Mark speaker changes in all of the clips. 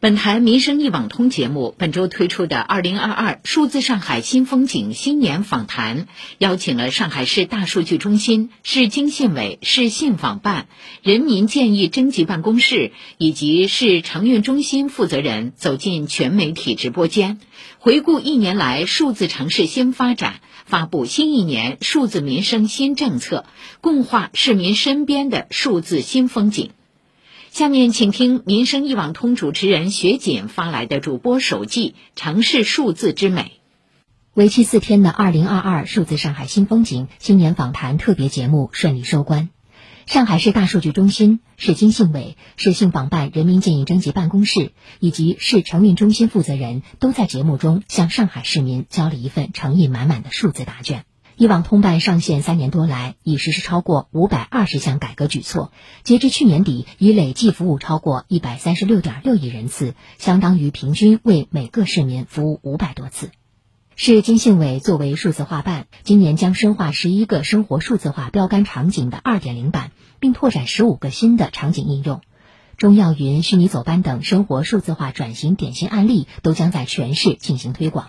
Speaker 1: 本台民生一网通节目本周推出的《二零二二数字上海新风景新年访谈》，邀请了上海市大数据中心、市经信委、市信访办、人民建议征集办公室以及市承运中心负责人走进全媒体直播间，回顾一年来数字城市新发展，发布新一年数字民生新政策，共话市民身边的数字新风景。下面请听民生一网通主持人雪锦发来的主播手记《城市数字之美》。
Speaker 2: 为期四天的二零二二数字上海新风景新年访谈特别节目顺利收官。上海市大数据中心、市经信委、市信访办人民建议征集办公室以及市城运中心负责人都在节目中向上海市民交了一份诚意满满的数字答卷。一网通办上线三年多来，已实施超过五百二十项改革举措。截至去年底，已累计服务超过一百三十六点六亿人次，相当于平均为每个市民服务五百多次。市经信委作为数字化办，今年将深化十一个生活数字化标杆场景的二点零版，并拓展十五个新的场景应用。中药云、虚拟走班等生活数字化转型典型案例都将在全市进行推广。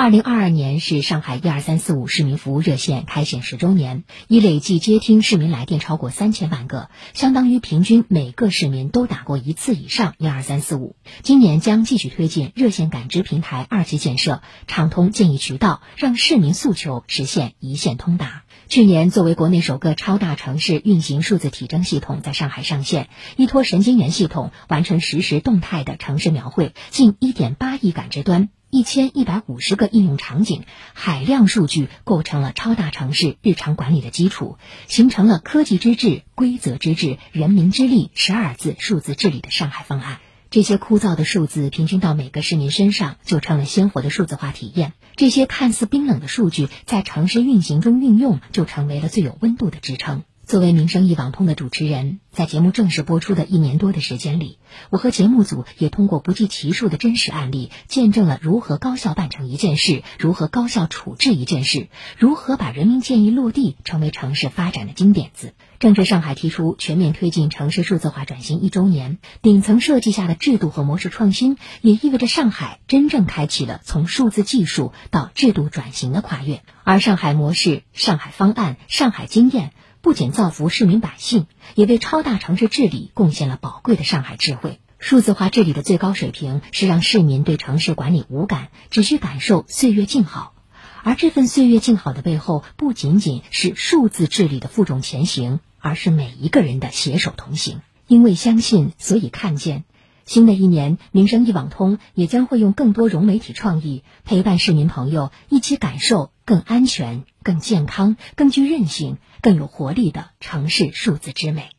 Speaker 2: 二零二二年是上海一二三四五市民服务热线开线十周年，已累计接听市民来电超过三千万个，相当于平均每个市民都打过一次以上一二三四五。今年将继续推进热线感知平台二级建设，畅通建议渠道，让市民诉求实现一线通达。去年，作为国内首个超大城市运行数字体征系统在上海上线，依托神经元系统完成实时动态的城市描绘，近一点八亿感知端。一千一百五十个应用场景，海量数据构成了超大城市日常管理的基础，形成了科技之治、规则之治、人民之力十二字数字治理的上海方案。这些枯燥的数字平均到每个市民身上，就成了鲜活的数字化体验。这些看似冰冷的数据，在城市运行中运用，就成为了最有温度的支撑。作为民生一网通的主持人，在节目正式播出的一年多的时间里，我和节目组也通过不计其数的真实案例，见证了如何高效办成一件事，如何高效处置一件事，如何把人民建议落地成为城市发展的金点子。正值上海提出全面推进城市数字化转型一周年，顶层设计下的制度和模式创新，也意味着上海真正开启了从数字技术到制度转型的跨越。而上海模式、上海方案、上海经验。不仅造福市民百姓，也为超大城市治理贡献了宝贵的上海智慧。数字化治理的最高水平是让市民对城市管理无感，只需感受岁月静好。而这份岁月静好的背后，不仅仅是数字治理的负重前行，而是每一个人的携手同行。因为相信，所以看见。新的一年，民生一网通也将会用更多融媒体创意，陪伴市民朋友一起感受更安全、更健康、更具韧性、更有活力的城市数字之美。